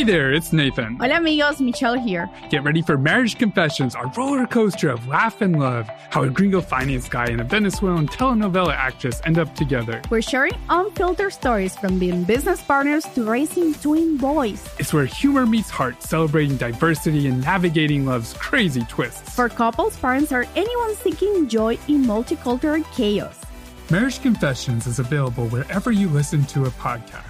Hey there, it's Nathan. Hola amigos, Michelle here. Get ready for Marriage Confessions, our roller coaster of laugh and love. How a gringo finance guy and a Venezuelan telenovela actress end up together. We're sharing unfiltered stories from being business partners to raising twin boys. It's where humor meets heart, celebrating diversity and navigating love's crazy twists. For couples, parents, or anyone seeking joy in multicultural chaos. Marriage Confessions is available wherever you listen to a podcast.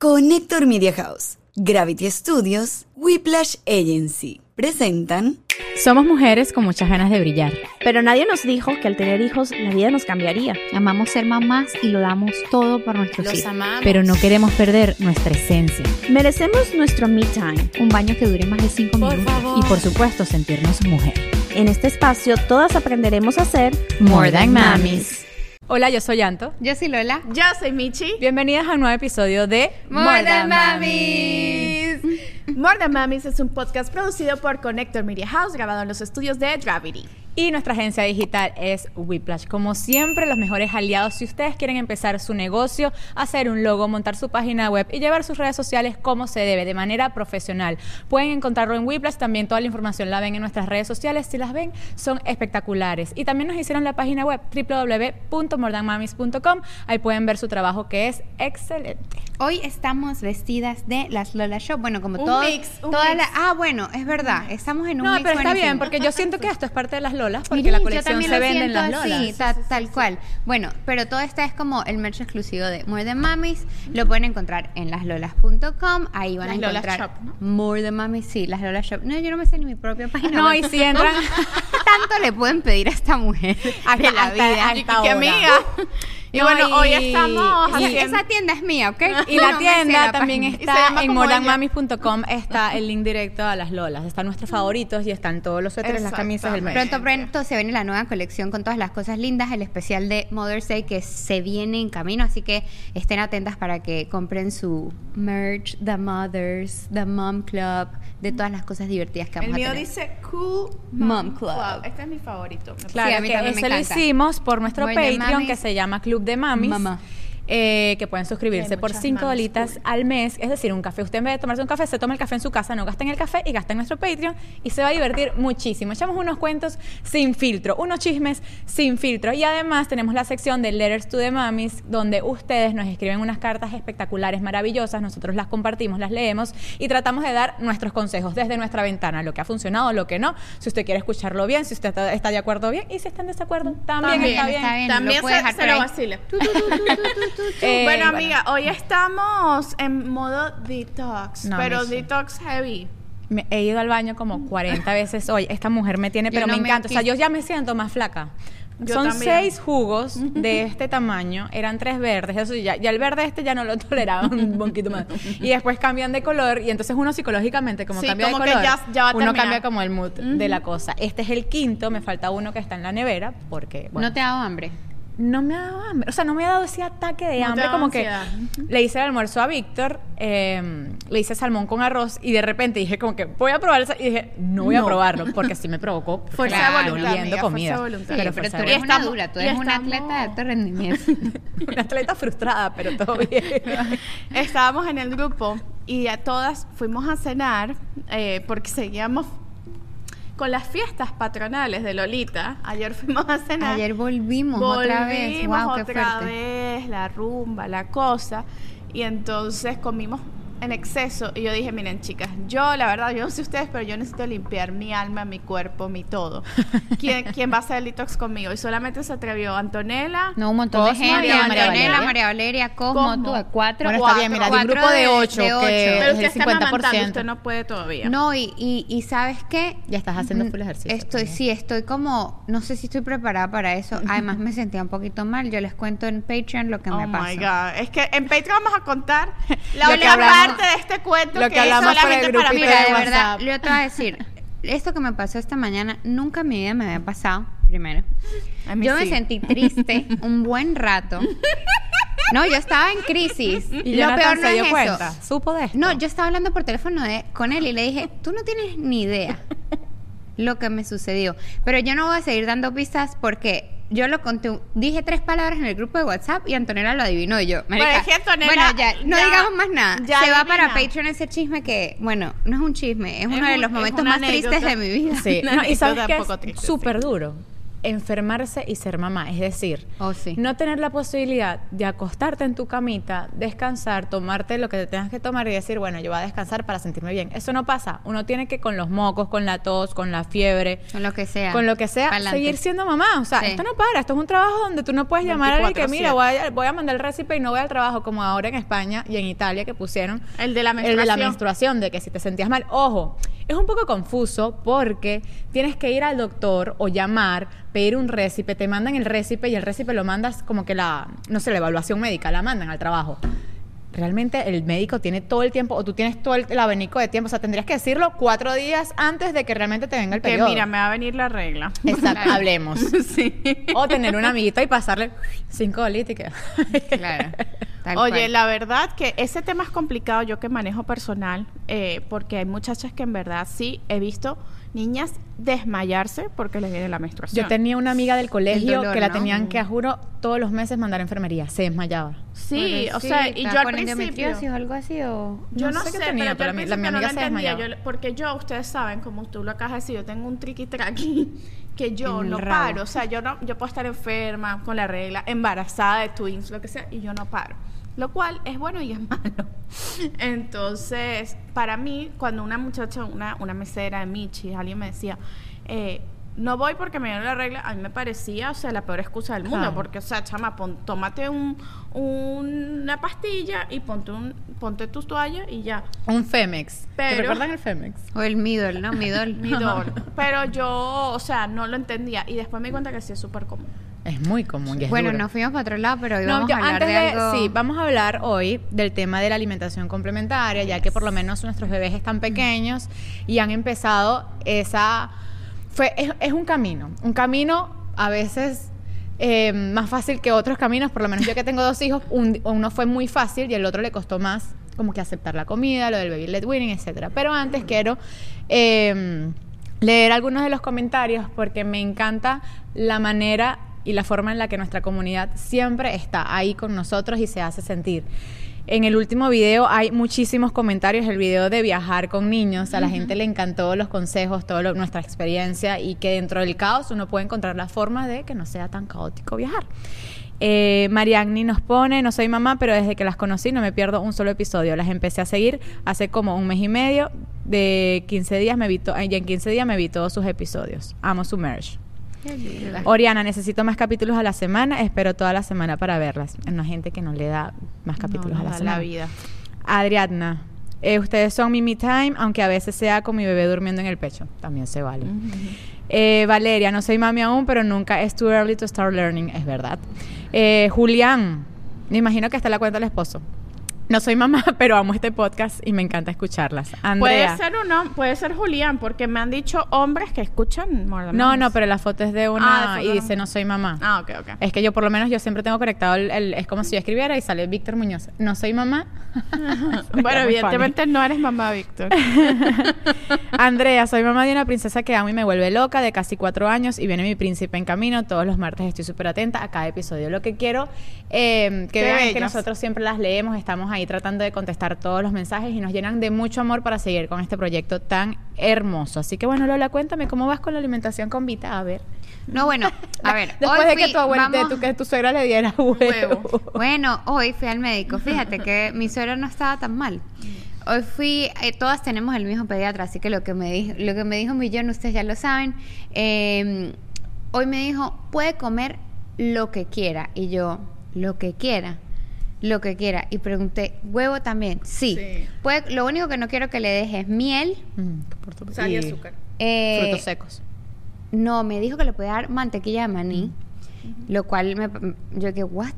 Connector Media House, Gravity Studios, Whiplash Agency presentan Somos mujeres con muchas ganas de brillar. Pero nadie nos dijo que al tener hijos la vida nos cambiaría. Amamos ser mamás y lo damos todo por nuestros Los hijos. amamos. Pero no queremos perder nuestra esencia. Merecemos nuestro me time. Un baño que dure más de 5 Por minutos. favor. Y por supuesto, sentirnos mujer. En este espacio todas aprenderemos a ser More Than Mamis. Hola, yo soy Anto. Yo soy Lola. Yo soy Michi. Bienvenidas a un nuevo episodio de More Than Mamis. More Than Mamis es un podcast producido por Connector Media House, grabado en los estudios de Gravity. Y nuestra agencia digital es Whiplash. Como siempre, los mejores aliados si ustedes quieren empezar su negocio, hacer un logo, montar su página web y llevar sus redes sociales como se debe, de manera profesional. Pueden encontrarlo en Whiplash, también toda la información la ven en nuestras redes sociales. Si las ven, son espectaculares. Y también nos hicieron la página web www.mordanmamis.com. Ahí pueden ver su trabajo que es excelente. Hoy estamos vestidas de las Lola Shop. Bueno, como Un todos. mix, un toda mix. la- ah, bueno, es verdad. Estamos en un No, mix pero está buenísimo. bien, porque yo siento que esto es parte de las Lolas, porque Miren, la colección se vende en las así, Lolas. ta- tal cual. Bueno, pero todo esto es como el merch exclusivo de More Than Mamis. Lo pueden encontrar en laslolas.com. Ahí van Las a encontrar Shop, ¿no? More Than Mamis, sí, las Lolas Shop. No, yo no me sé ni mi propia página. No, y si entran- Tanto le pueden pedir a esta mujer Hasta- de la hasta- vida. hasta que ahora. amiga. Y No, bueno, y- hoy estamos y- haciendo... Esa tienda es mía, ¿ok? Y la tienda la también está en como moredanmamis.com, está el link directo a las lolas. Están nuestros favoritos y están todos los suéteres, las camisas, el merch. Pronto, pronto se viene la nueva colección con todas las cosas lindas, el especial de Mother's Day que se viene en camino, así que estén atentas para que compren su merch, The Mothers, The Mom Club, de todas las cosas divertidas que vamos El a mío tener. dice Cool Mom Club. Este es mi favorito. Claro, Sí, a mí que también me lo hicimos por nuestro Patreon que se llama Club de Mamis. Mamá. Eh, que pueden suscribirse por muchas 5 mamis dolitas cool. al mes. Es decir, un café. Usted en vez de tomarse un café, se toma el café en su casa, no gasta en el café y gasta en nuestro Patreon y se va a divertir muchísimo. Echamos unos cuentos sin filtro, unos chismes sin filtro. Y además tenemos la sección de Letters to the Mamis, donde ustedes nos escriben unas cartas espectaculares, maravillosas. Nosotros las compartimos, las leemos y tratamos de dar nuestros consejos desde nuestra ventana, lo que ha funcionado, lo que no. Si usted quiere escucharlo bien, si usted está, está de acuerdo bien y si están en desacuerdo, también, También está bien. está bien. También se, dejar se lo vacila. Eh, bueno, bueno. amiga, hoy estamos en modo detox, No, pero detox heavy. Me he ido al baño como 40 veces hoy. Esta mujer me tiene, Yo pero no me me encanta. O sea, yo ya me siento más flaca. Yo Son también. seis jugos de este tamaño, eran tres verdes, eso sí, ya, ya el verde este ya no lo toleraba un poquito más. Y después cambian de color y entonces uno psicológicamente como Sí, cambia como de que color, ya- ya uno cambia como el mood de la cosa. Este es el quinto, me falta uno que está en la nevera porque bueno, ¿No te ha dado hambre? No me ha dado hambre. O sea, no me ha dado ese ataque de hambre. Como ansiedad. que le hice el almuerzo a Víctor, eh, le hice salmón con arroz y de repente dije como que voy a probar esa. Y dije, no voy a No. probarlo porque sí me provocó. Fuerza de claro, voluntad, amiga, comida. fuerza de voluntad. Sí, pero, fuerza tú eres una dura, tú eres una atleta de alto rendimiento. Una atleta frustrada, pero todo bien. Estábamos en el grupo y a todas fuimos a cenar eh, porque seguíamos con las fiestas patronales de Lolita. Ayer fuimos a cenar. Ayer volvimos, otra vez. Volvimos Wow, otra vez, la rumba, la cosa. Y entonces comimos en exceso y yo dije, miren chicas, yo la verdad, yo no sé ustedes, pero yo necesito limpiar mi alma, mi cuerpo, mi todo. ¿Quién, quién va a hacer el detox conmigo? Y solamente se atrevió Antonella. No, un montón de gente. María Antonella, Valeria. María Valeria, Cosmo, Cosmo. tú, cuatro. Bueno, está bien, mira, de un cuatro grupo de ocho, de ocho. que- Pero es usted el está amamantando, 50%. usted no puede todavía. No, y, y, y ¿sabes qué? Ya estás haciendo full ejercicio Estoy, también. sí, estoy como, no sé si estoy preparada para eso. Además me sentía un poquito mal. Yo les cuento en Patreon lo que Oh me pasó. my God. Es que en Patreon vamos a contar la otra hablamos- parte de este cuento lo que, que es solamente para grupito mí. Mira, de de verdad, yo te voy a decir, esto que me pasó esta mañana, nunca en mi vida me había pasado, primero. A mí Yo me sentí triste un buen rato. No, yo estaba en crisis. Y Lo Jonathan peor no se dio es cuenta. eso. ¿Supo de esto? No, yo estaba hablando por teléfono de- con él y le dije, tú no tienes ni idea lo que me sucedió. Pero yo no voy a seguir dando pistas porque yo lo conté, dije tres palabras en el grupo de WhatsApp y Antonella lo adivinó y yo. Marica, Bueno, es que Antonella bueno, ya, no ya- digamos más nada. ya Se va para. Patreon ese chisme que, bueno, no es un chisme, es, uno un- de los momentos más tristes de mi vida. Sí, no, y sabes que es súper duro enfermarse y ser mamá, es decir, Oh, sí. no tener la posibilidad de acostarte en tu camita, descansar, tomarte lo que te tengas que tomar y decir, bueno, yo voy a descansar para sentirme bien. Eso no pasa. Uno tiene que con los mocos, con la tos, con la fiebre, Con lo que sea. con lo que sea, Pa'lante. seguir siendo mamá. O sea, Sí. esto no para. Esto es un trabajo donde tú no puedes llamar a alguien que, 24/7. mira, voy a, voy a mandar el récipe y no voy al trabajo, como ahora en España y en Italia que pusieron El de la el de menstruación. la menstruación, de que si te sentías mal, ojo, es un poco confuso porque tienes que ir al doctor o llamar, pedir un récipe, te mandan el récipe y el récipe lo mandas como que la, no sé, la evaluación médica, la mandan al trabajo. Realmente el médico tiene todo el tiempo, o tú tienes todo el, el abanico de tiempo, o sea, tendrías que decirlo cuatro días antes de que realmente te venga el Que periodo. mira, me va a venir la regla. Exacto, hablemos. sí. O tener un amiguito y pasarle cinco que... Claro. Oye, cual. la verdad que ese tema es complicado, yo que manejo personal, eh, porque hay muchachas que en verdad sí he visto niñas desmayarse porque les viene la menstruación. Yo tenía una amiga del colegio dolor, que la ¿no? tenían que, a juro, todos los meses mandar a enfermería. Se desmayaba. Sí, o sea, y yo al principio... o algo así o Yo No no, sé qué tenía, pero, yo la- mi no amiga lo se entendía. desmayaba. Yo- porque yo, ustedes saben, como tú lo acabas de decir, yo tengo un triqui traqui que yo no rabo. paro. O sea, yo no, yo puedo estar enferma con la regla, embarazada de twins, lo que sea, y yo no paro. Lo cual es bueno y es malo. Entonces, para mí, cuando una muchacha, una, una mesera de Michi, alguien me decía, eh, no voy porque me dio la regla, a mí me parecía, o sea, la peor excusa del mundo, Claro. porque, o sea, chama, pon- tómate un, una pastilla y ponte, un, ponte tu toalla y ya. Un Femex. ¿Te Pero- recuerdan el Femex? o el Midol, ¿no? Midol. Mi dolor. Pero yo, o sea, no lo entendía y después me di cuenta que sí es súper común. Es muy común. y es Bueno, duro. nos fuimos para otro lado, pero hoy No, vamos yo a hablar antes de, de, algo. sí, vamos a hablar hoy del tema de la alimentación complementaria, ya que por lo menos nuestros bebés están pequeños y han empezado esa fue es, es un camino, un camino a veces eh, más fácil que otros caminos, por lo menos yo que tengo dos hijos, un- uno fue muy fácil y el otro le costó más como que aceptar la comida, lo del baby led weaning, etcétera. Pero antes quiero eh, leer algunos de los comentarios porque me encanta la manera y la forma en la que nuestra comunidad siempre está ahí con nosotros y se hace sentir. En el último video hay muchísimos comentarios, el video de viajar con niños, a la gente le encantó los consejos, toda nuestra experiencia y que dentro del caos uno puede encontrar la forma de que no sea tan caótico viajar. Eh, Mariagni nos pone, no soy mamá, pero desde que las conocí no me pierdo un solo episodio. Las empecé a seguir hace como un mes y medio, de 15 días me vi y en 15 días me vi todos sus episodios. Amo su merch. Qué linda. Oriana, necesito más capítulos a la semana, espero toda la semana para verlas. Hay una gente que no le da más capítulos No, a la da semana. la vida. Adriadna, eh, ustedes son mi me time, aunque a veces sea con mi bebé durmiendo en el pecho. También se vale. Eh, Valeria, no soy mami aún, pero nunca es too early to start learning, es verdad. Eh, Julián, me imagino que está la cuenta del esposo. No soy mamá, pero amo este podcast y me encanta escucharlas. Andrea. Puede ser uno, puede ser Julián, porque me han dicho hombres que escuchan More Than No, no, pero la foto es de Ah, una de y dice no soy mamá. Ah, ok, ok. Es que yo por lo menos yo siempre tengo conectado el, el- es como si yo escribiera y sale Víctor Muñoz. No soy mamá. bueno, Muy evidentemente no eres mamá, Víctor. Andrea, soy mamá de una princesa que amo y me vuelve loca de casi cuatro años y viene mi príncipe en camino. Todos los martes estoy súper atenta a cada episodio. Lo que quiero eh, que Qué vean es que bellas. nosotros siempre las leemos, estamos ahí tratando de contestar todos los mensajes y nos llenan de mucho amor para seguir con este proyecto tan hermoso. Así que bueno, Lola, cuéntame cómo vas con la alimentación con Vita. A ver. No, bueno, a ver. Después de que fui- tu abuela, de vamos- tu, que tu suegra le diera huevo. Huevo. Bueno, hoy fui al médico. Fíjate que mi suegro no estaba tan mal. hoy fui, eh, todas tenemos el mismo pediatra, así que lo que me dijo, lo que me dijo Millón, ustedes ya lo saben. eh, hoy me dijo, puede comer lo que quiera. Y yo, lo que quiera. Lo que quiera. Y pregunté, ¿huevo también? Sí. Sí. Puede, lo único que no quiero que le deje es miel. Mm, Sal y y azúcar. eh, Frutos secos. No, me dijo que le puede dar mantequilla de maní. Lo cual me, yo que, ¿what?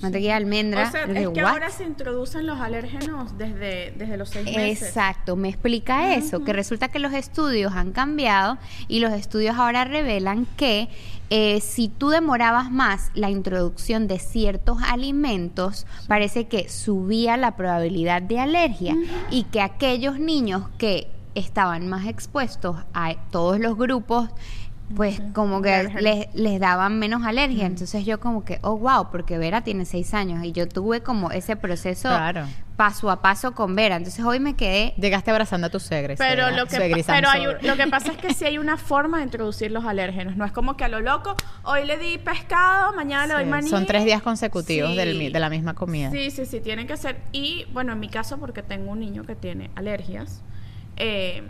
Mantequilla de almendra. O sea, es dije, que "What?". ahora se introducen los alérgenos desde, desde los seis meses. Exacto, me explica eso, que resulta que los estudios han cambiado y los estudios ahora revelan que eh, si tú demorabas más la introducción de ciertos alimentos, parece que subía la probabilidad de alergia y que aquellos niños que estaban más expuestos a todos los grupos, pues como que les, les daban menos alergia. Entonces yo como que, oh, wow, porque Vera tiene seis años y yo tuve como ese proceso Claro. paso a paso con Vera. Entonces hoy me quedé Llegaste abrazando a tu suegre. Pero, lo que, suegri pa- pero hay lo que pasa es que sí hay una forma de introducir los alérgenos. No es como que a lo loco, hoy le di pescado, mañana le doy Sí, maní. Son tres días consecutivos Sí. del mi- de la misma comida. Sí, sí, sí, tienen que ser. Y bueno, en mi caso, porque tengo un niño que tiene alergias, eh,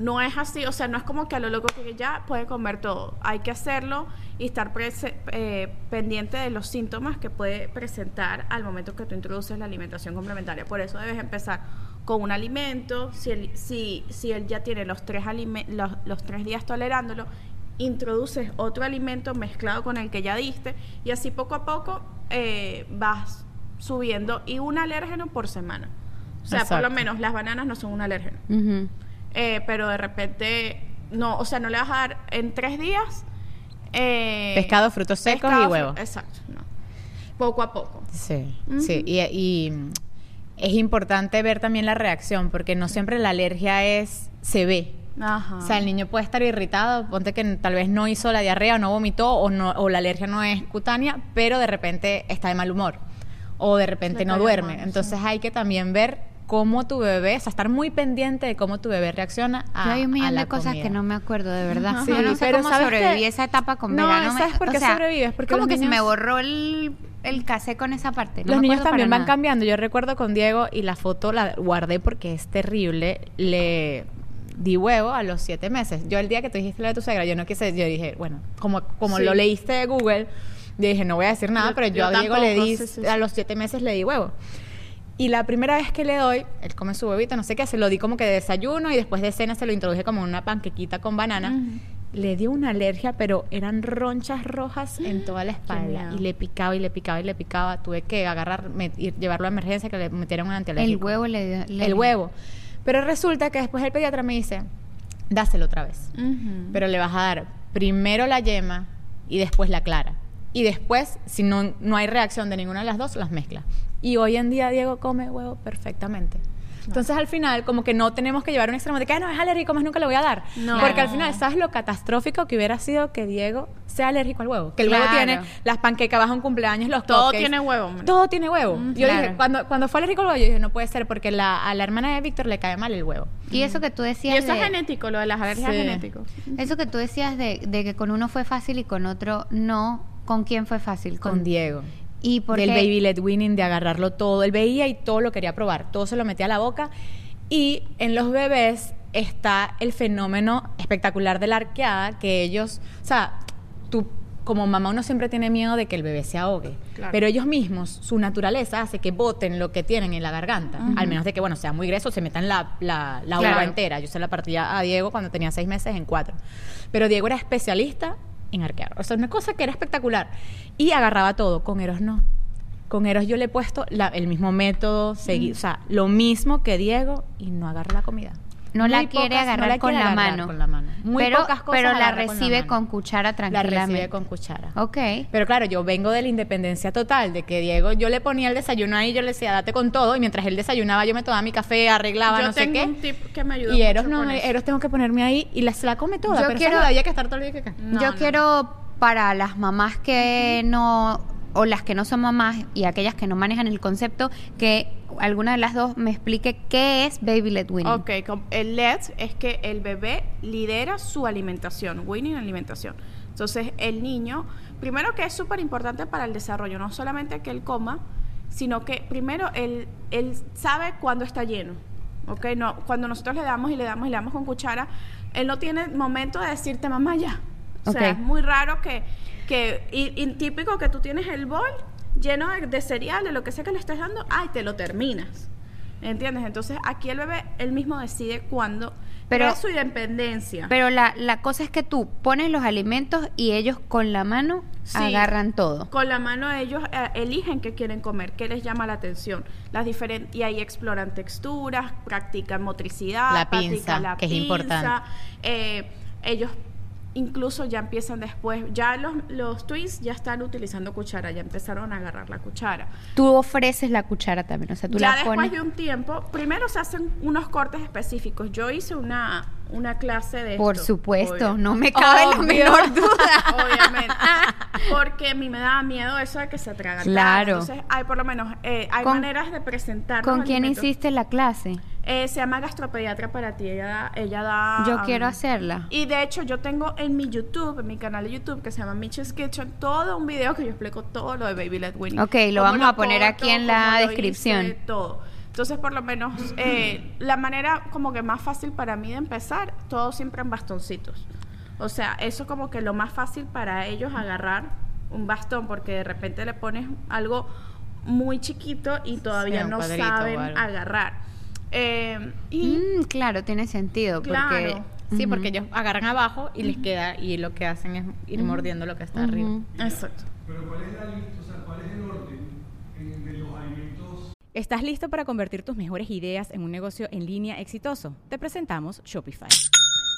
no es así, o sea, no es como que a lo loco que ya puede comer todo. Hay que hacerlo y estar eh, pendiente de los síntomas que puede presentar al momento que tú introduces la alimentación complementaria. Por eso debes empezar con un alimento. Si él, si, si él ya tiene los tres, los, los tres días tolerándolo, introduces otro alimento mezclado con el que ya diste y así poco a poco eh, vas subiendo y un alérgeno por semana. O sea, por lo menos las bananas no son un alérgeno. Eh, pero de repente, no, o sea, no le vas a dar en tres días. eh, Pescado, frutos secos pescado, y fru- huevo. Exacto, no. Poco a poco. Sí, sí. Y, y, es importante ver también la reacción, porque no siempre la alergia es se ve. Ajá. O sea, el niño puede estar irritado, ponte que tal vez no hizo la diarrea o no vomitó o, no, o la alergia no es cutánea, pero de repente está de mal humor o de repente Le no duerme. mal, Entonces hay que también ver cómo tu bebé, o sea, estar muy pendiente de cómo tu bebé reacciona a, Yo hay un millón de cosas comida. que no me acuerdo, de verdad. Yo no Sí, sé pero cómo ¿sabes sobreviví esa etapa con No, Vera. ¿sabes por o qué sea, sobrevives? Porque como que se me borró el, el casé con esa parte. no Los niños también van nada. cambiando. Yo recuerdo con Diego y la foto la guardé porque es terrible. Le di huevo a los siete meses. Yo el día que tú dijiste lo de tu suegra, yo no quise, yo dije, bueno, como, como Sí. lo leíste de Google, yo dije, no voy a decir nada, Yo- pero yo, yo a Diego le di, sí, sí, a sí. los siete meses le di huevo. Y la primera vez que le doy, él come su huevito, no sé qué, se lo di como que de desayuno y después de cena se lo introduje como una panquequita con banana. Le dio una alergia, pero eran ronchas rojas en toda la espalda. Y le picaba y le picaba y le picaba. Tuve que agarrar, llevarlo a emergencia, que le metieran un antialérgico. El huevo le dio. le- El huevo. Pero resulta que después el pediatra me dice, dáselo otra vez. Pero le vas a dar primero la yema y después la clara. Y después, si no, no hay reacción de ninguna de las dos, las mezcla. Y hoy en día Diego come huevo perfectamente. Entonces al final, como que no tenemos que llevar un extremo de que "Ah, no es alérgico, más nunca le voy a dar. No. Porque al final, ¿sabes lo catastrófico que hubiera sido que Diego sea alérgico al huevo? Que el huevo tiene las panquecas, a un cumpleaños, los Todo cupcakes. tiene huevo, man. Todo tiene huevo. yo claro. dije, cuando, cuando fue alérgico al huevo, yo dije, no puede ser porque la, a la hermana de Víctor le cae mal el huevo. Y eso que tú Y decías. eso es genético, lo de las alergias Sí. genéticos. Eso que tú decías de, de que con uno fue fácil y con otro no. ¿Con quién fue fácil? Con Diego. ¿Y del baby led winning, de agarrarlo todo. Él veía y todo lo quería probar. Todo se lo metía a la boca. Y en los bebés está el fenómeno espectacular de la arqueada, que ellos, o sea, tú como mamá uno siempre tiene miedo de que el bebé se ahogue, Claro. pero ellos mismos, su naturaleza hace que boten lo que tienen en la garganta, al menos de que, bueno, sea muy grueso, se metan la, la, la Claro. uva entera. Yo se la partía a Diego cuando tenía seis meses en cuatro. Pero Diego era especialista en arquear. O sea, una cosa que era espectacular. Y agarraba todo. Con Eros no. Con Eros yo le he puesto la- el mismo método, segui- o sea, lo mismo que Diego y no agarra la comida. No la quiere pocas- no agarrar la con quiere la agarrar mano. con la mano. Muy pero, pocas cosas pero la con la recibe con, cuchara La tranquilamente. recibe con cuchara. Ok. Pero claro, yo vengo de la independencia total, de que Diego, yo le ponía el desayuno ahí, yo le decía, date con todo, y mientras él desayunaba, yo me tomaba mi café, arreglaba, Yo no sé qué. un tip que me ayudó Y Eros mucho no, con eso. Eros tengo que ponerme ahí y la, se la come toda, Yo pero quiero- había que estar todo el día que acá. No, Yo no. quiero para las mamás que no o las que no son mamás y aquellas que no manejan el concepto que alguna de las dos me explique qué es baby led weaning. Ok, el LED es que el bebé lidera su alimentación, winning alimentación. Entonces, el niño, primero que es súper importante para el desarrollo, no solamente que él coma, sino que primero él, él sabe cuándo está lleno. ¿ok? No, cuando nosotros le damos y le damos y le damos con cuchara, él no tiene momento de decirte mamá ya. O sea, es muy raro que, que y, y típico que tú tienes el bol lleno de, de cereal, de lo que sea que le estés dando, ay, te lo terminas. ¿Entiendes? Entonces aquí el bebé, él mismo decide cuándo, pero, es su independencia. Pero la, la cosa es que tú pones los alimentos y ellos con la mano Sí. agarran todo. Con la mano ellos eh, eligen qué quieren comer, qué les llama la atención. Las diferentes y ahí exploran texturas, practican motricidad, La pinza, practican la que es pinza, importante. eh, ellos incluso ya empiezan después, ya los, los twins ya están utilizando cuchara, ya empezaron a agarrar la cuchara. Tú ofreces la cuchara también, o sea, tú ya la después pones. de un tiempo, primero se hacen unos cortes específicos. Yo hice una, una clase de Por esto, supuesto, obvio. no me cabe la menor duda. Obviamente. Porque a mí me daba miedo eso de que se atragantara. Claro. Entonces, hay por lo menos, eh, hay maneras de presentar. ¿Con quién alimentos. hiciste la clase? Eh, se llama gastropediatra para ti. Ella da. Ella da Yo um, quiero hacerla. Y de hecho, yo tengo en mi YouTube, en mi canal de YouTube, que se llama Mitch's Kitchen, todo un video que yo explico todo lo de Baby Led Winnie. Ok, lo vamos a poner aquí en la cómo lo descripción. hice, todo. Entonces, por lo menos, eh, la manera como que más fácil para mí de empezar, todo siempre en bastoncitos. O sea, eso como que lo más fácil para ellos agarrar un bastón, porque de repente le pones algo muy chiquito y todavía Sí, no saben agarrar. Eh, y Mm, claro, tiene sentido. Porque, Claro. Sí, Ujú. porque ellos agarran abajo y les queda, y lo que hacen es ir mordiendo lo que está arriba. Exacto. Pero ¿cuál es la lista? O sea, ¿cuál es el orden en- de los alimentos? ¿Estás listo para convertir tus mejores ideas en un negocio en línea exitoso? Te presentamos Shopify.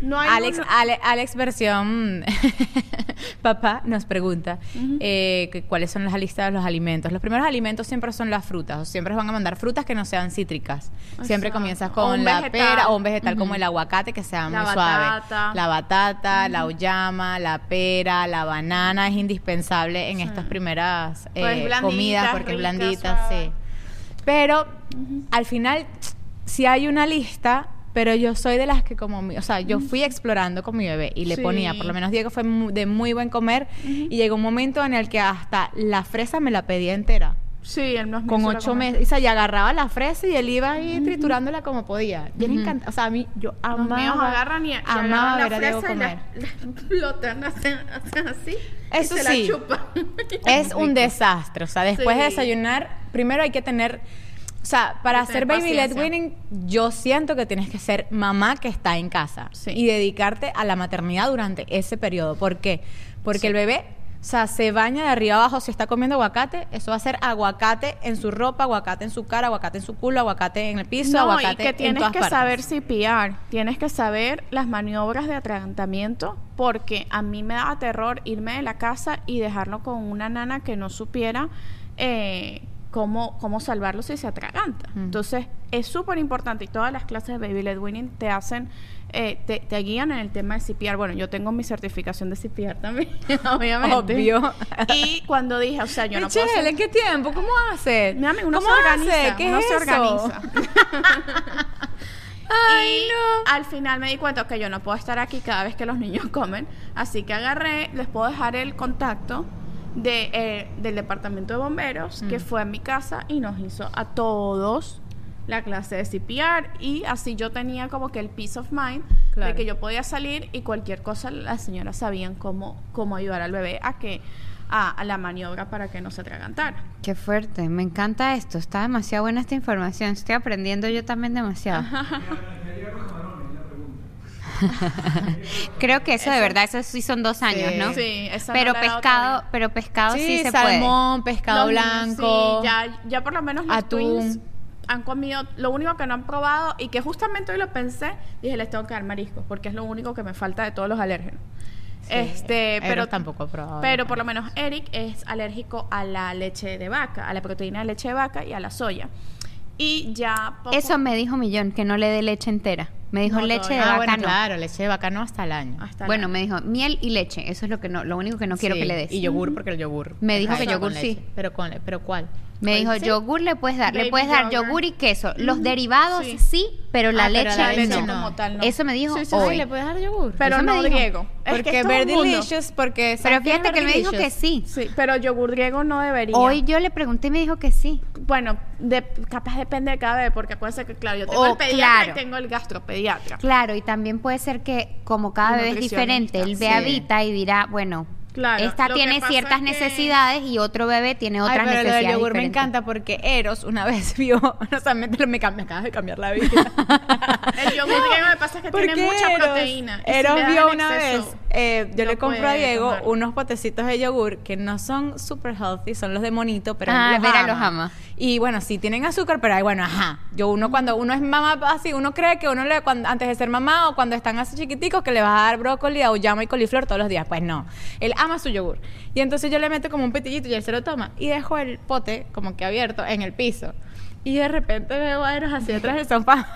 No hay Alex, una- Ale- Alex versión papá nos pregunta eh, que cuáles son las listas de los alimentos. Los primeros alimentos siempre son las frutas. o Siempre van a mandar frutas que no sean cítricas. Siempre comienzas con la vegetal. pera o un vegetal como el aguacate que sea La muy suave. batata. La batata, la uyama, la pera, la banana es indispensable en estas primeras eh, Pues blandita, comidas porque es blandita, suave. sí. Pero al final si hay una lista, pero yo soy de las que como, mi- o sea, yo fui explorando con mi bebé y le Sí. ponía, por lo menos Diego fue de muy buen comer y llegó un momento en el que hasta la fresa me la pedía entera. Sí, él nos Con la ocho comer. meses, o sea, y agarraba la fresa y él iba ahí triturándola como podía. Y él encanta, o sea, a mí, yo Los amaba, míos agarran y, y amaba agarran ver la a Diego fresa y la, comer. la explotan, hacen, hacen así. Eso y se sí. la chupan. Es un desastre. O sea, después de desayunar, primero hay que tener. O sea, para hacer baby led winning, yo siento que tienes que ser mamá que está en casa Sí. y dedicarte a la maternidad durante ese periodo. ¿Por qué? Porque el bebé, o sea, se baña de arriba abajo si está comiendo aguacate, eso va a ser aguacate en su ropa, aguacate en su cara, aguacate en su culo, aguacate en el piso, No, aguacate y que en tienes todas que partes. saber CPR, tienes que saber las maniobras de atragantamiento, porque a mí me daba terror irme de la casa y dejarlo con una nana que no supiera eh, cómo, cómo salvarlo si se atraganta. Entonces, es súper importante y todas las clases de Baby Led Winning te hacen, eh, te, te guían en el tema de CPR. Bueno, yo tengo mi certificación de CPR también, obviamente. Obvio. Y cuando dije, o sea, yo no puedo... Ser- ¿en qué tiempo? ¿cómo hace? Mi amigo, uno ¿Cómo se organiza, hace? ¿Qué uno es se eso? organiza. Ay, y no. al final me di cuenta que yo no puedo estar aquí cada vez que los niños comen, así que agarré, les puedo dejar el contacto de, eh, del departamento de bomberos Mm. que fue a mi casa y nos hizo a todos la clase de CPR y así yo tenía como que el peace of mind Claro. de que yo podía salir y cualquier cosa las señoras sabían cómo, cómo ayudar al bebé a que a, a la maniobra para que no se atragantara. Qué fuerte, me encanta esto. Está demasiado buena esta información. Estoy aprendiendo yo también demasiado. Creo que eso de verdad, eso sí son dos años, Sí. ¿no? Sí, esa pero no dado pescado, pero pescado sí, Sí, se puede. salmón, pescado Los niños, blanco. sí, ya, ya por lo menos los atún. twins han comido. Lo único que no han probado y que justamente hoy lo pensé, dije, les tengo que dar mariscos porque es lo único que me falta de todos los alérgenos. este, Eros pero tampoco he probado. Pero por lo menos Eric es alérgico a la leche de vaca, a la proteína de leche de vaca y a la soya. Y ya poco- Eso me dijo Millón, que no le dé leche entera. Me dijo No, leche de. Ah, vaca bueno, no. claro, leche de vaca no hasta el año. hasta Bueno, me dijo miel y leche. Eso es lo que no, lo único que no quiero Sí, que le des. Y yogur, porque el yogur. Me dijo que yogur leche. sí. Pero, con, pero ¿cuál? Me dijo, Sí. yogur le puedes dar, le puedes dar yogurt. yogur y queso. Los Ujú. derivados Sí. sí, pero la Ah, pero leche, la leche no. como tal, no. Eso me dijo Sí, hoy. ¿le puedes dar yogur? pero eso me no dijo. griego. Porque que es Ver. Delicious, porque... Pero ¿sabes qué es fíjate que él me dijo que sí. Sí, pero yogur griego no debería. Hoy yo le pregunté y me dijo que sí. Bueno, de, capaz depende de cada bebé, porque acuérdense que, claro, yo tengo Oh, el pediatra claro. y tengo el gastropediatra. Claro, y también puede ser que como cada bebé es diferente, él ve nutricionista, a sí. Vita y dirá, bueno, Claro, esta lo tiene ciertas que- necesidades y otro bebé tiene otras Ay, pero lo necesidades del yogur me encanta porque Eros una vez vio, no sé, me, me, me acabas de cambiar la vida. El yogur lo que pasa es que tiene mucha Eros- proteína. si Eros vio una exceso, vez, eh, yo no le compro a Diego tomar. unos potecitos de yogur que no son super healthy, son los de monito, pero Ah, él los ama. los ama. Y bueno, sí tienen azúcar, pero ay, bueno, ajá. Yo uno cuando uno es mamá así, uno cree que uno le cuando, antes de ser mamá o cuando están así chiquiticos que le vas a dar brócoli, auyama y coliflor todos los días. Pues no. Él ama su yogur. Y entonces yo le meto como un petillito y él se lo toma y dejo el pote como que abierto en el piso. Y de repente veo a Eros hacia atrás del sofá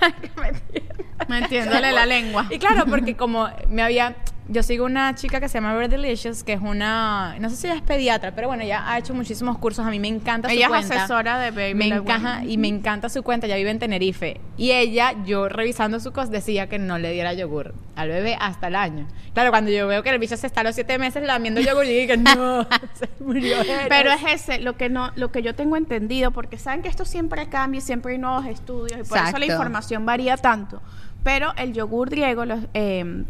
Metiéndole la lengua. y claro, porque como me había... Yo sigo una chica que se llama Very Delicious, que es una... No sé si ella es pediatra, pero bueno, ella ha hecho muchísimos cursos. A mí me encanta su Ella es cuenta. asesora de Baby Me encaja y me encanta su cuenta. Ella vive en Tenerife. Y ella, yo revisando su cos, decía que no le diera yogur al bebé hasta el año. Claro, cuando yo veo que el bicho se está a los siete meses lamiendo yogur, yo dije, no, se murió. Pero es ese, lo que no, lo que yo tengo entendido, porque saben que esto siempre cambia, y siempre hay nuevos estudios, y por eso la información varía tanto. Pero el yogur griego, los, eh,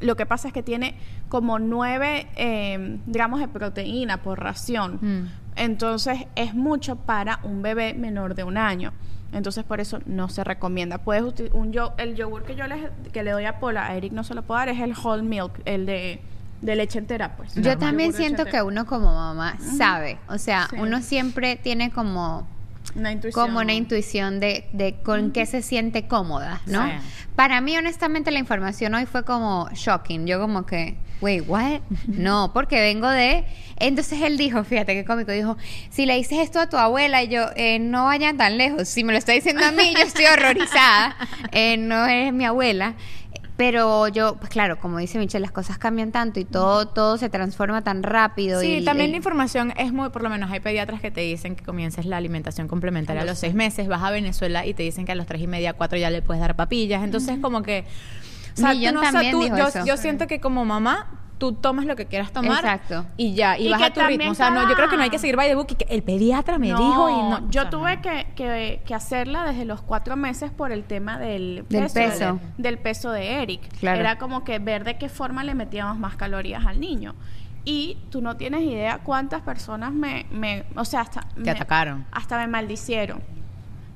lo que pasa es que tiene como 9 gramos de proteína por ración. Mm. Entonces es mucho para un bebé menor de un año. Entonces por eso no se recomienda. Puedes un yo, el yogur que yo le, que le doy a Pola, a Eric no se lo puedo dar, es el whole milk, el de, de leche entera, pues. Yo también siento que uno como mamá sabe, o sea, Sí. uno siempre tiene como Una intuición. como una intuición de, de con qué se siente cómoda, ¿no? Sí. Para mí, honestamente, la información hoy fue como shocking. Yo como que, wait, what? No, porque vengo de... Entonces él dijo, fíjate qué cómico, dijo, si le dices esto a tu abuela, y yo, eh, no vayan tan lejos. Si me lo está diciendo a mí, yo estoy horrorizada. Eh, no es mi abuela. Pero yo, pues claro, como dice Michelle, las cosas cambian tanto y todo, todo se transforma tan rápido. Sí, y, también y- la información es muy, por lo menos hay pediatras que te dicen que comiences la alimentación complementaria a los seis meses, vas a Venezuela y te dicen que a los tres y media, cuatro ya le puedes dar papillas. Entonces, como que. O sea, tú no- o sea, tú- yo, yo siento que como mamá, tú tomas lo que quieras tomar. Exacto. Y ya, y, Y vas a tu ritmo. O sea, no, yo creo que no hay que seguir by the book. y que el pediatra me No, dijo y no. Yo o sea, tuve no. que, que- que hacerla desde los cuatro meses por el tema del Del peso, peso. Del, del peso de Eric. Claro. Era como que ver de qué forma le metíamos más calorías al niño. Y tú no tienes idea cuántas personas me, me o sea, hasta me, atacaron. Hasta me maldicieron.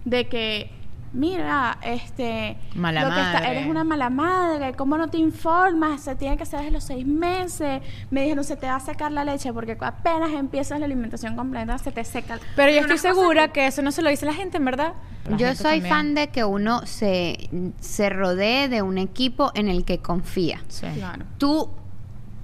De que, mira, este, Mala lo que está- madre. eres una mala madre, ¿cómo no te informas? Se tiene que hacer desde los seis meses. Me dijeron, se te va a secar la leche porque apenas empiezas la alimentación completa, se te seca. Pero yo estoy segura que- que eso no se lo dice la gente, en verdad. La Yo gente soy también. fan de que uno se, se rodee de un equipo en el que confía. Sí. Claro. Tú,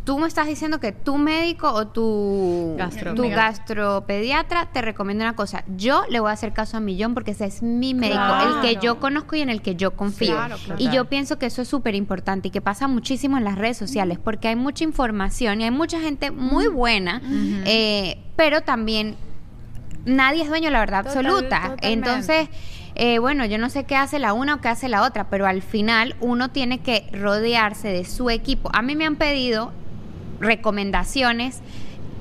tú me estás diciendo que tu médico o tu, Gastro. tu Mi gastropediatra te recomienda una cosa. Yo le voy a hacer caso a Millón porque ese es mi médico, el que yo conozco y en el que yo confío. Claro, claro. Y yo pienso que eso es súper importante y que pasa muchísimo en las redes sociales porque hay mucha información y hay mucha gente muy buena, eh, pero también nadie es dueño de la verdad Total- absoluta. totalmente. Entonces, eh, bueno, yo no sé qué hace la una o qué hace la otra, pero al final uno tiene que rodearse de su equipo. A mí me han pedido recomendaciones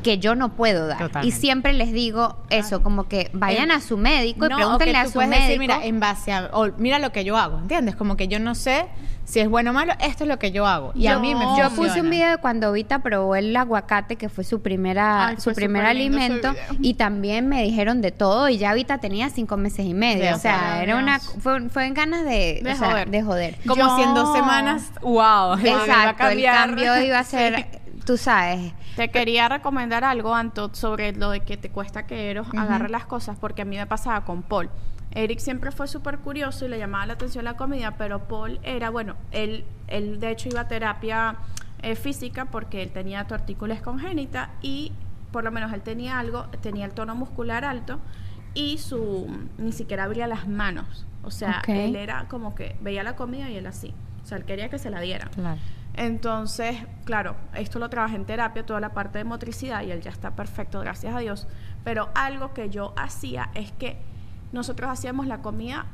que yo no puedo dar. Totalmente. Y siempre les digo eso, como que vayan a su médico y No, o pregúntenle a su puedes médico. decir, mira, en base a, o mira lo que yo hago, ¿entiendes? Como que yo no sé si es bueno o malo, esto es lo que yo hago. Y a Yo- mí me Yo funciona. puse un video de cuando Vita probó el aguacate, que fue su primera, Ay, su primer alimento, y también me dijeron de todo, y ya Vita tenía cinco meses y medio. Sí, o sea, Dios. era una, fue, fue en ganas de, De o sea, joder. de joder. Como Yo- si en dos semanas, wow, Exacto, el cambio iba a ser, tú sabes, Te quería recomendar algo, Anto, sobre lo de que te cuesta que Eros agarre las cosas, porque a mí me pasaba con Paul. Eric siempre fue súper curioso y le llamaba la atención la comida, pero Paul era, bueno, él, él de hecho iba a terapia eh, física porque él tenía tortícolis congénita y por lo menos él tenía algo, tenía el tono muscular alto y su ni siquiera abría las manos. O sea, él era como que veía la comida y él así. O sea, él quería que se la dieran. Claro. Entonces, claro, esto lo trabajé en terapia, toda la parte de motricidad, y él ya está perfecto, gracias a Dios. Pero algo que yo hacía es que nosotros hacíamos la comida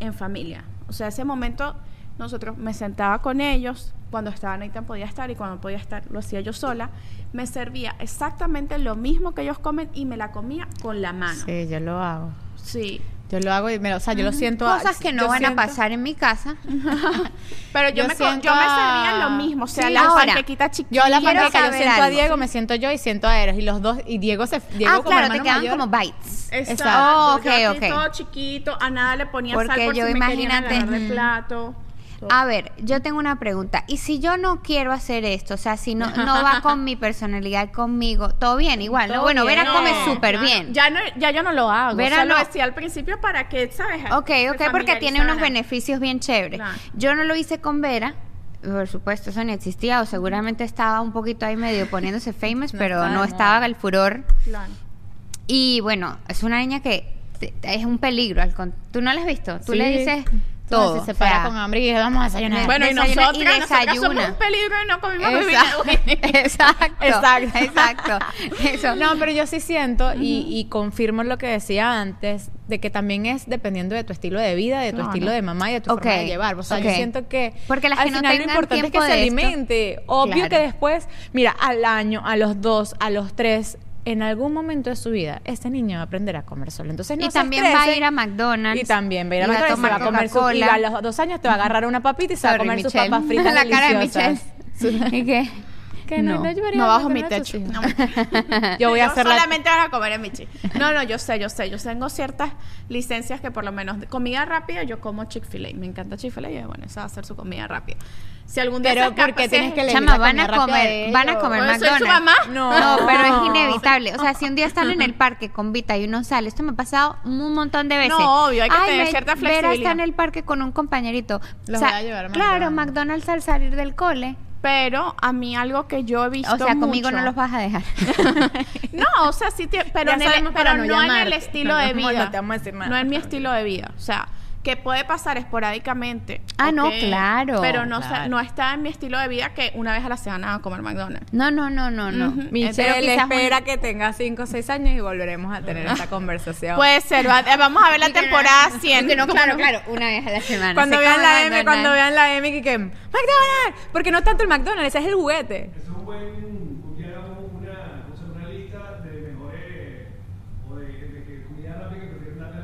en familia. O sea, ese momento nosotros me sentaba con ellos, cuando estaba Nathan podía estar y cuando podía estar lo hacía yo sola, me servía exactamente lo mismo que ellos comen y me la comía con la mano. Sí, yo lo hago. Sí. Yo lo hago y me, o sea, yo lo siento. cosas que no van siento- a pasar en mi casa. Pero yo, Yo me, siento yo me servía lo mismo, o sea, Sí, las ahora, panquequitas chiquitas. Yo la panqueca, yo siento a. Diego, me siento yo y siento a Eros. Y los dos, y Diego se. Diego ah, como claro, te quedan mayor, como bites. Exacto. Oh, ok, yo así ok. todo chiquito, a nada le ponía Porque sal por yo si imagínate- de Ujú. plato. A ver, yo tengo una pregunta. ¿Y si yo no quiero hacer esto? O sea, si no, no va con mi personalidad, conmigo, todo bien, igual. Bueno. Vera come súper bien. Ya, no, ya yo no lo hago. Vera o sea, lo decía al principio para que, ¿sabes? Ok, ok, porque tiene unos beneficios bien chéveres. Yo no lo hice con Vera. Por supuesto, eso no existía, o seguramente estaba un poquito ahí medio poniéndose famous, No pero no estaba el furor. Claro. Y bueno, es una niña que te- es un peligro. al con- ¿Tú no la has visto? Tú Sí. le dices Todo. Se o para sea, con hambre y dice, vamos a desayunar. Bueno, y Desayuna nosotras, y nosotras somos desayuna. un peligro y no comimos Exacto. bebida. Exacto. Exacto. Exacto. Eso. No, pero yo sí siento y, y confirmo lo que decía antes, de que también es dependiendo de tu estilo de vida, de tu estilo de mamá y de tu Ok, forma de llevar. O sea, yo siento que Porque las al que no final lo importante es que se esto- alimente. Obvio Claro. que después, mira, al año, a los dos, a los tres, en algún momento de su vida, este niño va a aprender a comer solo. Entonces no y se también va a ir a McDonald's. Y también va a ir a y va a McDonald's, se va a comer su, y a los dos años te va a agarrar una papita y se va a comer sus papas fritas La cara de deliciosas. Michelle. ¿Y qué? Que no, No. no, llevaría No a bajo mi McDonald's techo. No. Yo voy a hacer la- solamente van a comer en mi chi. No, no, yo sé, yo sé. Yo tengo ciertas licencias que por lo menos de comida rápida yo como Chick-fil-A. Me encanta Chick-fil-A y bueno, esa va a ser su comida rápida. Si algún día Pero se escapa, ¿por qué si tienes es- que elegir Chama, la van a comer, van a comer ¿Soy su McDonald's. mamá? No. No, pero es inevitable. O sea, si un día están en el parque con Vita y uno sale, esto me ha pasado un montón de veces. No, obvio, hay que Ay, tener cierta Vera flexibilidad. está en el parque con un compañerito. Los O sea, voy a llevar a Claro, McDonald's. McDonald's al salir del cole. Pero a mí algo que yo he visto O sea, conmigo mucho- no los vas a dejar. No, o sea, sí, pero, en el- pero no, no en el estilo No, de vida. no te vamos a decir nada. No en mi estilo de vida. O sea, que puede pasar esporádicamente. Ah, no, claro, Pero no, claro. no está en mi estilo de vida que una vez a la semana haga comer McDonald's. No, no, no, no, no. Ujú. Pero Michelle un- espera que tenga 5 o 6 años y volveremos a tener esta conversación. Puede ser, va- eh, vamos a ver la temporada 100. que no, claro, claro, una vez a la semana. cuando Se vean la M, cuando vean la M, que que McDonald's, porque no tanto el McDonald's, ese es el juguete. Es un buen, ya hagamos una, o sea, una lista de mejores, o de, de que comida rápida que prefieren darle a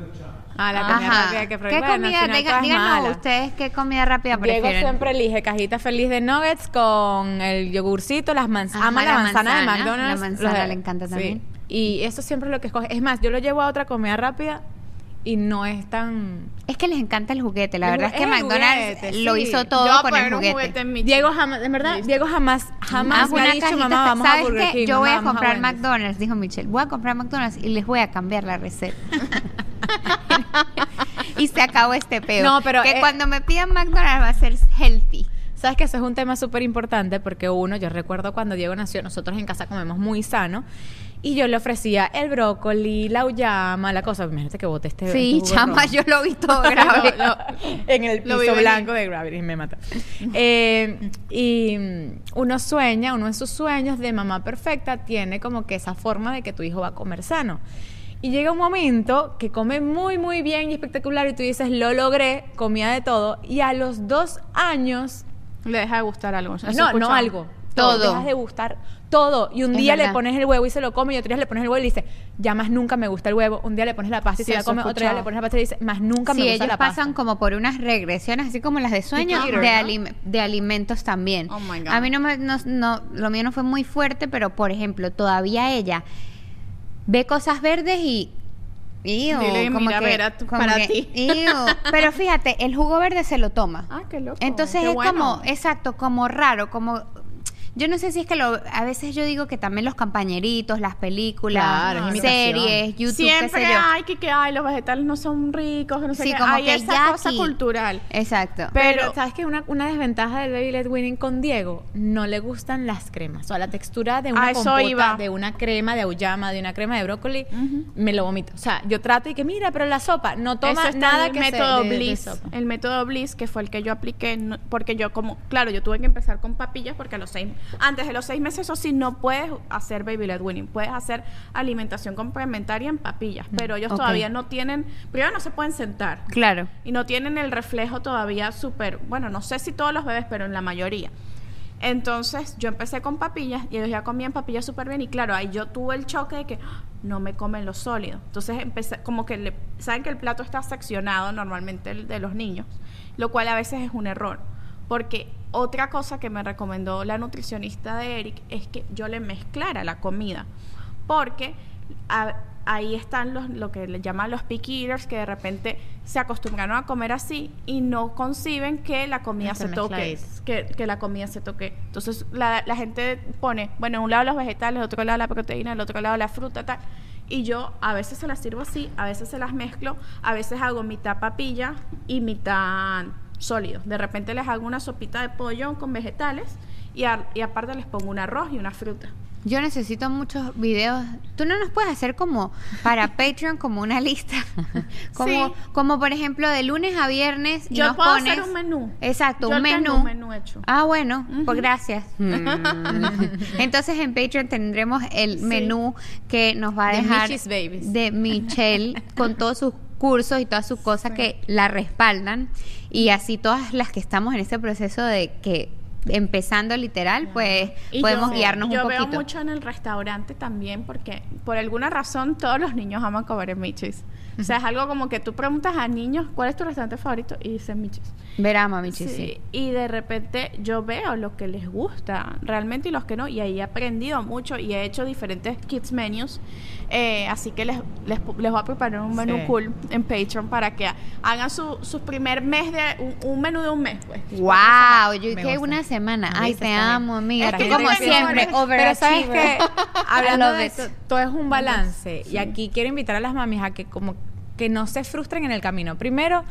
los chavos. Ah, la comida Ajá. rápida que ¿Qué bueno, al comida? final Diga- todas díganos malas. ustedes qué comida rápida Diego prefieren. siempre elige cajita feliz de nuggets con el yogurcito, las manzanas. Ajá, Ama la, la manzana, de manzana, McDonald's. la manzana Los le encanta sí. también. Y eso siempre es lo que escoge. Es más, yo lo llevo a otra comida rápida y no es tan... Es que les encanta el juguete. La El verdad es que es el McDonald's juguete, lo sí. hizo Yo todo voy a con el poner un juguete. juguete en mi Diego jamás, de verdad, Listo. Diego jamás, jamás Haz me ha una dicho, cajita mamá, fe- vamos a ¿Sabes Burger qué? King. Yo voy a vamos comprar Wendy's". McDonald's, dijo Michelle. Voy a comprar McDonald's y les voy a cambiar la receta. y se acabó este peo. No, pero, que eh, cuando me pidan McDonald's va a ser healthy. Sabes que eso es un tema súper importante porque uno, yo recuerdo cuando Diego nació, nosotros en casa comemos muy sano y yo le ofrecía el brócoli, la uyama, la cosa. Imagínate que boté este Sí, este chama, rojo. yo lo vi todo grave. En el piso venir. blanco de Gravity me mata. Eh, y mm, uno sueña, uno en sus sueños de mamá perfecta tiene como que esa forma de que tu hijo va a comer sano. Y llega un momento que come muy, muy bien y espectacular y tú dices, lo logré, comía de todo. Y a los dos años, Le deja de gustar algo. Eso no, no algo, Todo. Dejas de gustar todo. Y un Es día le pones el huevo y se lo come y otro día le pones el huevo y le dice, ya más nunca me gusta el huevo. Un día le pones la pasta y Sí, se la come, otro día le pones la pasta y le dice, más nunca Sí, me gusta ellos la pasta. pasan como por unas regresiones, así como las de sueño, de, ¿no? alim- de alimentos también. Oh my God. A mí no me, no, no- lo mío no fue muy fuerte, pero por ejemplo, todavía ella ve cosas verdes y... Iu, Dile, como mira, que- Vera, tú- como para que, ti. iu. Pero fíjate, el jugo verde se lo toma. Ah, qué loco. Entonces Qué es bueno. como, exacto, como raro, como... Yo no sé si es que lo, a veces yo digo que también los campañeritos, las películas, Claro, series, YouTube, Siempre qué sé yo. hay que, que ay, los vegetales no son ricos, que no sé Sí, qué. como hay que esa cosa aquí- cultural. Exacto. Pero, Pero- ¿sabes qué? Una, una desventaja del Baby Led Winning con Diego, no le gustan las cremas. O sea, la textura de una compota, iba. de una crema de auyama, de una crema de brócoli, me lo vomito. O sea, yo trato y que, mira, pero la sopa no toma Eso nada que el se- método de- de Bliss. sopa. el método Bliss, que fue el que yo apliqué, no- porque yo como, claro, yo tuve que empezar con papillas porque a los seis, antes de los seis meses, eso sí, no puedes hacer baby led weaning, puedes hacer alimentación complementaria en papillas, pero ellos todavía no tienen, primero no se pueden sentar. Claro. y no tienen el reflejo todavía súper, bueno, no sé si todos los bebés, pero en la mayoría. Entonces yo empecé con papillas y ellos ya comían papillas súper bien y claro, ahí yo tuve el choque de que ¡ah! no me comen los sólidos. Entonces empecé como que, le, saben que el plato está seccionado normalmente el de los niños, lo cual a veces es un error. Porque otra cosa que me recomendó la nutricionista de Eric es que yo le mezclara la comida. Porque a- ahí están los, lo que le llaman los picky eaters, que de repente se acostumbraron a comer así y no conciben que la comida se toque, que, que la comida se toque. Entonces la, la gente pone, bueno, en un lado los vegetales, en otro lado la proteína, en el otro lado la fruta, tal. Y yo a veces se las sirvo así, a veces se las mezclo, a veces hago mitad papilla y mitad sólido. De repente les hago una sopita de pollo con vegetales y, a- y aparte les pongo un arroz y una fruta. Yo necesito muchos videos. Tú no nos puedes hacer como para Patreon como una lista. como, Sí. como por ejemplo de lunes a viernes y Yo nos puedo pones hacer un menú. Exacto, Yo un tengo menú. un menú hecho. Ah, bueno, pues gracias. Entonces en Patreon tendremos el Sí. menú que nos va a De dejar de Michelle con todos sus cursos y todas sus cosas que la respaldan y así todas las que estamos en este proceso de que empezando literal, pues Y podemos yo- guiarnos yo un veo poquito. mucho en el restaurante también porque por alguna razón todos los niños aman comer en Michis. O sea, es algo como que tú preguntas a niños cuál es tu restaurante favorito y dicen Michis. Verá, mamichi, Sí, sí. Y de repente yo veo lo que les gusta realmente y los que no. Y ahí he aprendido mucho y he hecho diferentes kids menus. Eh, así que les, les, les voy a preparar un menú Sí. cool en Patreon para que hagan su, su primer mes de un, un menú de un mes. Pues. Wow, yo que una semana. Ay, te amo, amiga. Es que como siempre, Pero sabes que hablando de esto, todo es un balance y aquí quiero invitar a las mamis a que como que no se frustren en el camino. Primero,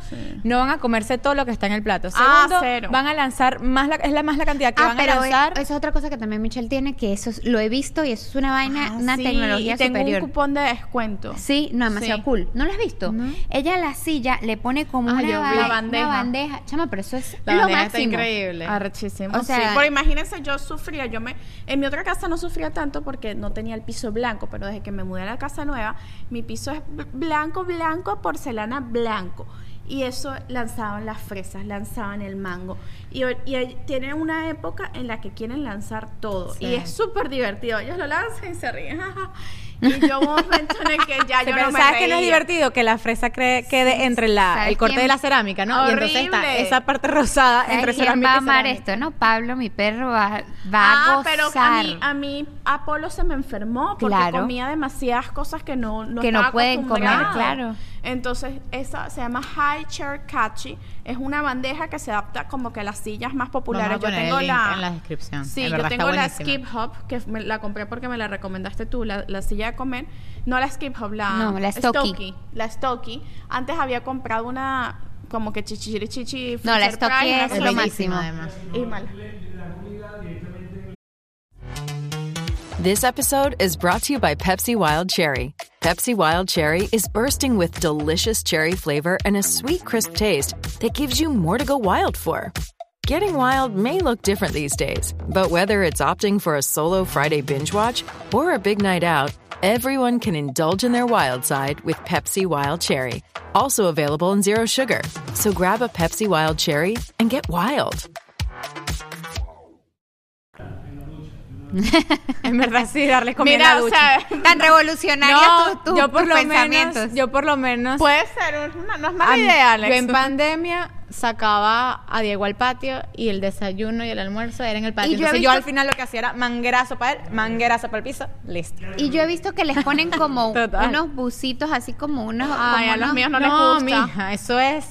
no van a comerse todo lo que está en el plato. Ah, Segundo, cero. van a lanzar más la, es la más la cantidad que Ah, van a pero lanzar. esa es otra cosa que también Michelle tiene, que eso es- lo he visto y eso es una vaina, Ah, una sí, tecnología y tengo superior. un cupón de descuento. Sí, no, demasiado Sí. cool. ¿No lo has visto? Ella a la silla le pone como Ah, una, yo vi. ba- La una bandeja. Chama, pero eso es La lo bandeja está máximo. increíble. Arrechísimo. O sea- sí. Pero imagínense, yo sufría, yo me, en mi otra casa no sufría tanto porque no tenía el piso blanco, pero desde que me mudé a la casa nueva, mi piso es bl- blanco, blanco, porcelana blanco. Y eso lanzaban las fresas, lanzaban el mango. Y, y tienen una época en la que quieren lanzar todo. Sí. Y es súper divertido. Ellos lo lanzan y se ríen. Y yo hubo un momento en el que ya yo pero no me ¿sabes que no es divertido? Que la fresa quede entre la, ¿Sabes el corte quién? de la cerámica, ¿no? Y entonces está esa parte rosada ¿Sabes entre quién cerámica va a y amar cerámica. esto, no? Pablo, mi perro, va, va Ah, a gozar. pero a mí, a mí Apolo se me enfermó porque Claro. comía demasiadas cosas que no, no Que no pueden comer, claro. Entonces, esa se llama High Chair Catchy. Es una bandeja que se adapta como que a las sillas más populares. Vamos a poner yo tengo el link la en la descripción. Sí, yo tengo la. Skip Hop, que me la compré porque me la recomendaste tú, la, la silla de comer. No la Skip Hop, la, No, la Stokey. La Stokey. Antes había comprado una como que chichiri chichi. No, la Fisher Stokey Price, es lo máximo. además. Y mala. This episode is brought to you by Pepsi Wild Cherry. Pepsi Wild Cherry is bursting with delicious cherry flavor and a sweet, crisp taste that gives you more to go wild for. Getting wild may look different these days, but whether it's opting for a solo Friday binge watch or a big night out, everyone can indulge in their wild side with Pepsi Wild Cherry. Also available in Zero Sugar. So grab a Pepsi Wild Cherry and get wild. En verdad sí, darle comida Mira, a la o sea, Tan revolucionarios no, tus, tus- yo por tus lo pensamientos. menos, yo por lo menos puede ser, una- no es a mala idea, Alex. Yo en pandemia sacaba a Diego al patio y el desayuno y el almuerzo era en el patio. Y yo he Entonces yo visto- al final lo que hacía era manguerazo para él, manguerazo para el piso, listo. Y yo he visto que les ponen como unos bucitos, así como unos. Ay, como a los míos no, les gusta. mija, eso es.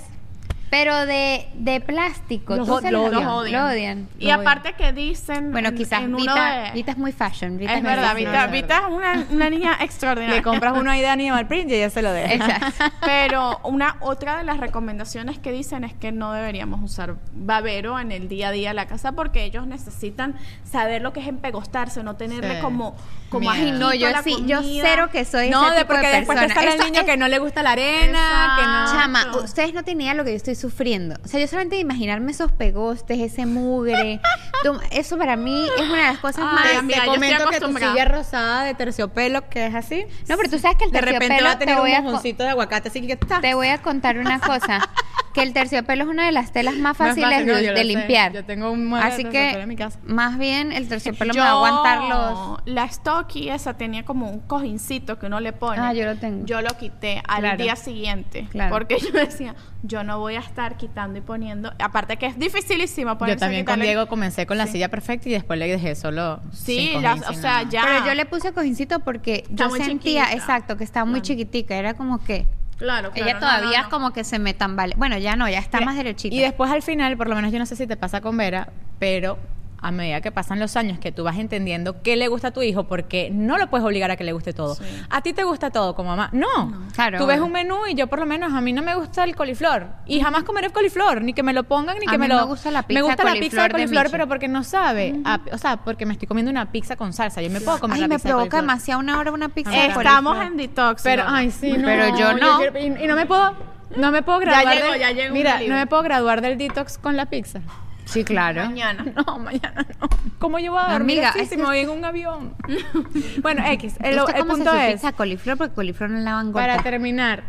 Pero de, de plástico. Los ¿tú o- se lo los- odian. Lo odian. Y Lo aparte que dicen Bueno, en- quizás en Vita, de- Vita es muy fashion. Vita es verdad. Vita, Vita es una, una niña extraordinaria. Le compras uno ahí de Animal Print y ella se lo deja. Exacto. Pero una otra de las recomendaciones que dicen es que no deberíamos usar babero en el día a día de la casa porque ellos necesitan saber lo que es empegostarse, no tenerle Sí. como como ajito No, yo a la sí, yo cero que soy No, ese de tipo porque de después te persona. sale el Esto niño es- que no le gusta la arena, que no. Chama, ustedes no tienen idea lo que yo estoy sufriendo. O sea, yo solamente de imaginarme esos pegostes, ese mugre. tú- eso para mí es una de las cosas Ay, más. amiga, te yo estoy comento que tu silla rosada de terciopelo, que es así. No, pero tú sabes que el De repente terciopelo va a te tener voy un mojoncito de aguacate, así que está. Te voy a contar una cosa, que el terciopelo es una de las telas más Más fáciles fácil, de, yo sé. limpiar. Yo tengo un mueble de Así terciopelo que en mi casa. más bien el terciopelo Yo, me va a aguantar los La Stocky esa tenía como un cojincito que uno le pone. Ah, yo lo tengo. Yo lo quité al Claro. día siguiente. Claro. Porque yo decía, yo no voy a estar quitando y poniendo. Aparte que es dificilísimo Yo ponerse a también con Diego comencé con la Sí. silla perfecta y después le dejé solo. Sí, sin las- cojín, o sea, ya. Pero yo le puse cojincito porque Está yo sentía, chiquita. exacto, que estaba muy Claro. chiquitica. Era como que Claro, claro. ella no, todavía no, es como que se me tambale. Bueno, ya no, ya está Mira, más derechita. Y después al final, por lo menos yo no sé si te pasa con Vera, pero a medida que pasan los años que tú vas entendiendo qué le gusta a tu hijo, porque no lo puedes obligar a que le guste todo. Sí. A ti te gusta todo como mamá. No. Claro, Tú ves un menú y yo por lo menos a mí no me gusta el coliflor y jamás comeré coliflor, ni que me lo pongan ni A que mí me lo me gusta la pizza Me gusta de la pizza de coliflor de pero porque no sabe, a- o sea, porque me estoy comiendo una pizza con salsa. Yo me puedo comer Ay, la me pizza de provoca demasiado una hora una pizza de Estamos coliflor. en detox. Pero, ay, sí, no. Pero yo no. quiero- y, y no me puedo, no me puedo graduar. llegó, del- ya llegó un Mira, no me puedo graduar del detox con la pizza. Sí, claro. Mañana. No, mañana no. ¿Cómo yo voy a dormir Amiga, así si me voy en un avión? bueno, X. El, ¿Usted el cómo punto se es, coliflor? Porque coliflor no la van para terminar,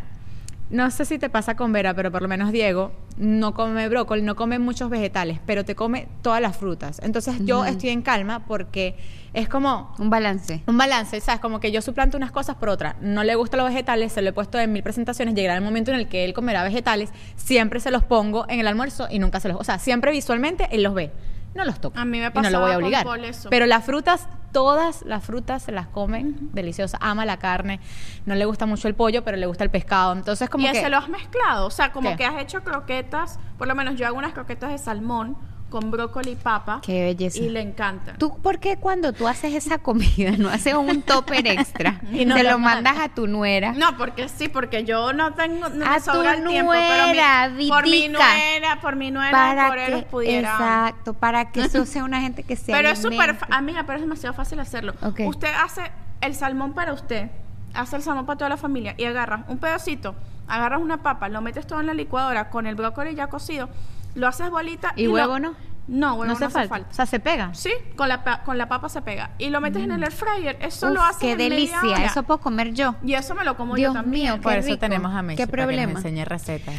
no sé si te pasa con Vera, pero por lo menos Diego no come brócoli, no come muchos vegetales, pero te come todas las frutas. Entonces yo estoy en calma porque es como Un balance. un balance, ¿sabes? Como que yo suplanto unas cosas por otras. No le gustan los vegetales, se lo he puesto en mil presentaciones. Llegará el momento en el que él comerá vegetales. Siempre se los pongo en el almuerzo y nunca se los. O sea, siempre visualmente él los ve. No los toca. A mí me y no lo voy a obligar. Eso. Pero las frutas, todas las frutas se las come deliciosa. Ama la carne. No le gusta mucho el pollo, pero le gusta el pescado. Entonces, como y que. se lo has mezclado. O sea, como ¿Qué? que has hecho croquetas. Por lo menos yo hago unas croquetas de salmón con brócoli y papa. Qué belleza. Y le encantan. ¿Tú por qué cuando tú haces esa comida no haces un topper extra Y no se lo lo mandas a tu nuera? No, porque sí, porque yo no tengo, no A me sobra tu el tiempo, pero mi- por mi nuera, por mi nuera, para por que pudiera. exacto, para que eso sea una gente que se Pero es súper, fa- amiga, pero es demasiado fácil hacerlo. Usted hace el salmón para usted, hace el salmón para toda la familia y agarras un pedacito, agarras una papa, lo metes todo en la licuadora con el brócoli ya cocido, lo haces bolita ¿Y lo- huevo no? No, huevo no hace falta. falta. O sea, se pega. Sí, con la, pa- con la papa se pega. Y lo metes en el air fryer. Eso lo Uf, haces qué en media delicia, hora. eso puedo comer yo. Y eso me lo como Dios yo también. mío, Por Qué eso rico. tenemos a Meche ¿Qué para que problema? enseñe recetas.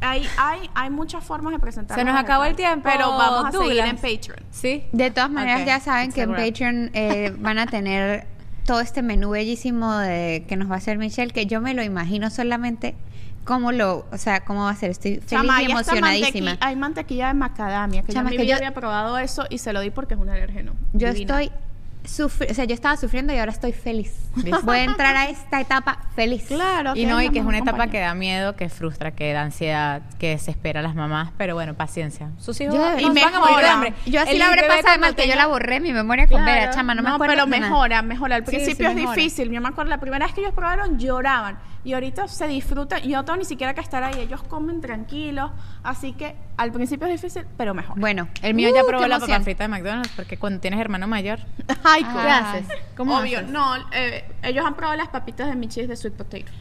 Hay, hay, hay muchas formas de presentar. Se nos acabó el tiempo, Pero vamos a seguir en Patreon. ¿Sí? De todas maneras, ya saben que en. Patreon eh, van a tener todo este menú bellísimo de, que nos va a hacer Michelle, que yo me lo imagino solamente cómo lo, o sea, cómo va a ser. Estoy feliz Chama, y emocionadísima. mantequi- hay mantequilla de macadamia, que Chama, yo en mi vida yo- había probado eso y se lo di porque es un alérgeno. Yo Divina. estoy sufri- o sea, yo estaba sufriendo y ahora estoy feliz. Voy a entrar a esta etapa feliz. Claro. Y no, y que es una etapa compañía. que da miedo, que frustra, que da ansiedad, que desespera a las mamás, pero bueno, paciencia. Sus hijos Yo, no y van a morir de hambre. Yo así lo habré pasado de mal que yo la borré mi memoria con Claro. Vera, chama, no, me acuerdo pero mejora, mejora. Al Sí, principio sí, es mejora. difícil. Yo me acuerdo la primera vez que ellos probaron lloraban y ahorita se disfrutan. Yo no tengo ni siquiera que estar ahí. Ellos comen tranquilos. Así que al principio es difícil, pero mejor. Bueno, El mío ya uh, probó qué la emoción. papa frita de McDonald's, porque cuando tienes hermano mayor, Ay. ¿qué ¿qué haces? ¿Cómo Obvio, haces? no. eh, ellos han probado las papitas de Michis de sweet potato.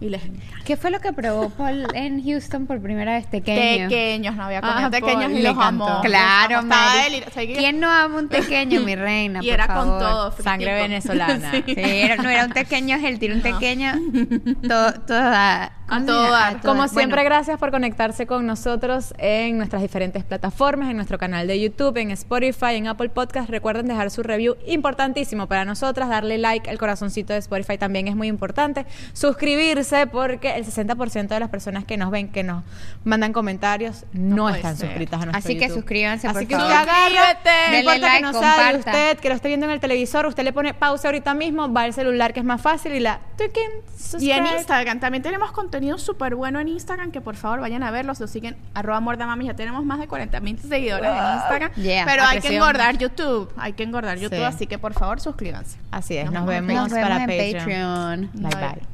Y les encanta. ¿Qué fue lo que probó Paul en Houston por primera vez? Tequeño. Pequeños, no había comido Ah, pequeños Paul, y los amó. Claro, Mari. deli- o sea, que- ¿Quién no ama un tequeño, mi reina? Y por era con todo. Sangre fritico. venezolana. Sí. Sí, era- no era un tequeño healthy, era un tequeño todo, toda, A ¿cómo se todo dar. Como siempre, Bueno, gracias por conectarse con nosotros en nuestras diferentes plataformas, en nuestro canal de YouTube, en Spotify, en Apple Podcast. Recuerden dejar su review importantísimo para nosotras, darle like, el corazoncito de Spotify también es muy importante. Suscribirse porque el 60% de las personas que nos ven, que nos mandan comentarios, no, están ser. suscritas a nuestro Así que suscríbanse, Así por que favor. usted agarra, Suscríbete. no importa like, que no sabe comparta. usted, que lo esté viendo en el televisor, usted le pone pausa ahorita mismo, va al celular que es más fácil y la Y en. Instagram también tenemos contenido súper bueno en Instagram que por favor vayan a verlos. Lo siguen arroba mordamami. Ya tenemos más de 40 mil seguidores en Instagram. Yeah, pero hay que engordar YouTube. Hay que engordar YouTube. Sí. Así que por favor suscríbanse. Así es, nos, Nos vemos. para en Patreon. Patreon. Bye Bye. bye.